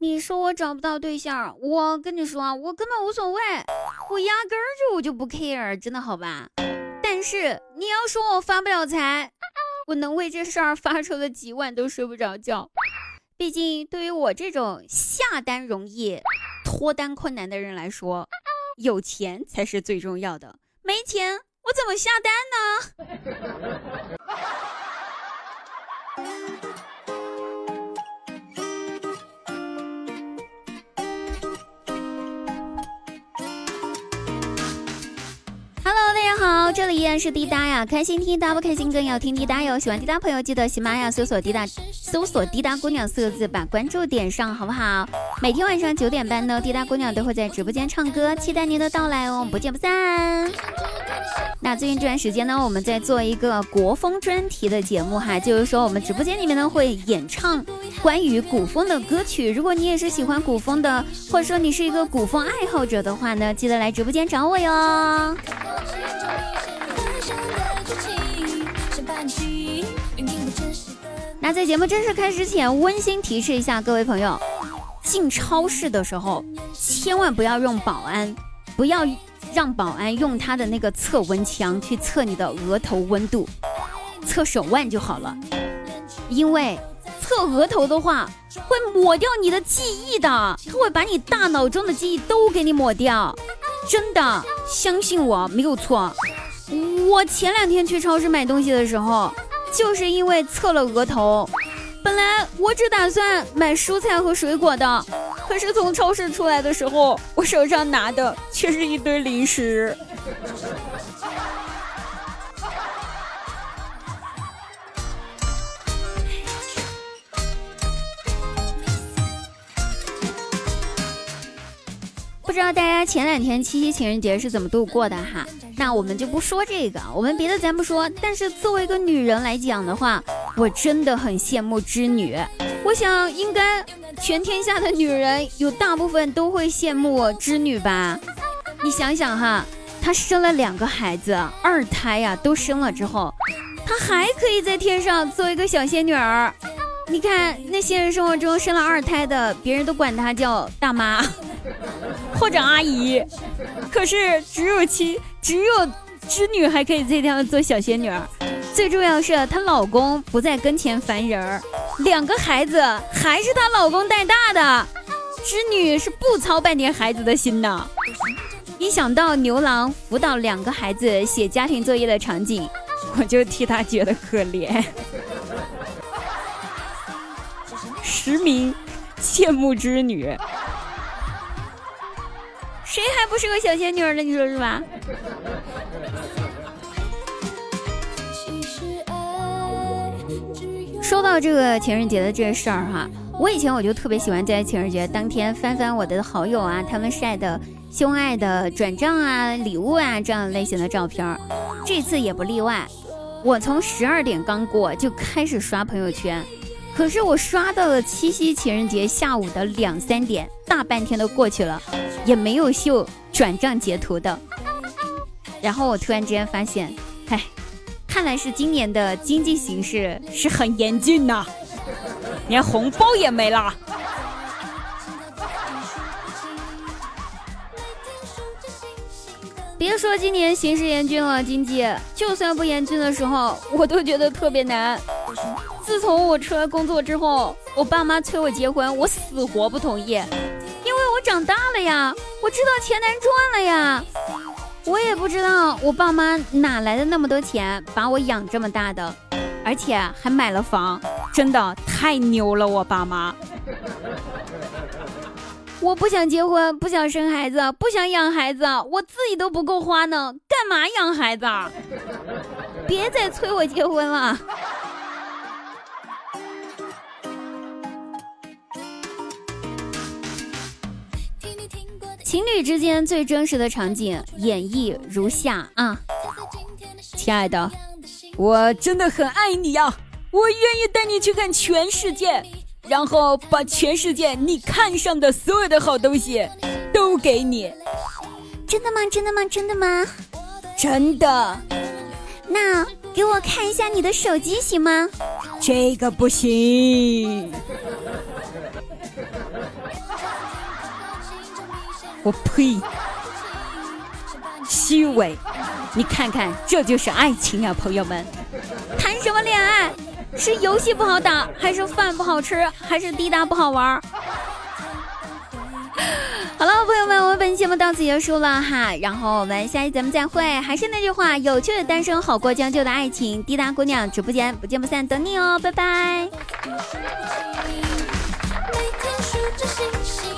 你说我找不到对象，我跟你说，我根本无所谓，我压根儿就我就不 care，真的好吧？但是你要说我发不了财，我能为这事儿发愁的几晚都睡不着觉。毕竟对于我这种下单容易、脱单困难的人来说，有钱才是最重要的。没钱，我怎么下单呢 好，这里依然是滴答呀，开心滴答不开心更要听滴答哟。喜欢滴答朋友记得喜马拉雅搜索滴答，搜索滴答姑娘四个字，把关注点上，好。不好？每天晚上九点半呢，滴答姑娘都会在直播间唱歌，期待您的到来哦，不见不散。那最近这段时间呢，我们在做一个国风专题的节目哈，就是说我们直播间里面呢会演唱关于古风的歌曲。如果你也是喜欢古风的，或者说你是一个古风爱好。者的话呢，记得来直播间找我哟。在节目正式开始前，温馨提示一下各位朋友：进超市的时候，千万不要用保安，不要让保安用他的那个测温枪去测你的额头温度，测手腕就好了。因为测额头的话，会抹掉你的记忆的，他会把你大脑中的记忆都给你抹掉，真的，相信我，没有错。我前两天去超市买东西的时候，就是因为侧了额头。本来我只打算买蔬菜和水果的，可是从超市出来的时候，我手上拿的却是一堆零食。不知道大家前两天七夕情人节是怎么度过的哈？那我们就不说这个，我们别的咱不说。但是作为一个女人来讲的话，我真的很羡慕织女。我想应该全天下的女人有大部分都会羡慕织女吧？你想想哈，她生了两个孩子，二胎呀都生了之后，她还可以在天上做一个小仙女儿。你看那现实生活中生了二胎的，别人都管她叫大妈。或者阿姨，可是只有妻，只有织女还可以这样做小仙女儿。最重要是她老公不在跟前烦人儿，两个孩子还是她老公带大的，织女是不操半点孩子的心的。一想到牛郎辅导两个孩子写家庭作业的场景，我就替他觉得可怜。实名羡慕之女。谁还不是个小仙女呢？你说是吧？说到这个情人节的这事儿哈，我以前我就特别喜欢在情人节当天翻翻我的好友啊，他们晒的秀爱的转账啊、礼物啊这样类型的照片，这次也不例外。我从十二点刚过就开始刷朋友圈，可是我刷到了七夕情人节下午的两三点，大半天都过去了。也没有秀转账截图的，然后我突然之间发现，哎，看来是今年的经济形势是很严峻呐，连红包也没了。别说今年形势严峻了，经济就算不严峻的时候，我都觉得特别难。自从我出来工作之后，我爸妈催我结婚，我死活不同意。因为我长大了呀，我知道钱难赚了呀。我也不知道我爸妈哪来的那么多钱把我养这么大的，而且还买了房，真的太牛了！我爸妈，我不想结婚，不想生孩子，不想养孩子，我自己都不够花呢，干嘛养孩子？别再催我结婚了。情侣之间最真实的场景演绎如下啊，亲爱的，我真的很爱你呀，我愿意带你去看全世界，然后把全世界你看上的所有的好东西都给你。真的吗？真的吗？真的吗？真的。那给我看一下你的手机行吗？这个不行。我呸！虚伪！你看看，这就是爱情啊，朋友们！谈什么恋爱？是游戏不好打，还是饭不好吃，还是滴答不好玩？好了，朋友们，我们本期节目到此结束了哈，然后我们下期节目再会。还是那句话，有趣的单身好过将就的爱情，滴答姑娘直播间不见不散，等你哦，拜拜。数着星星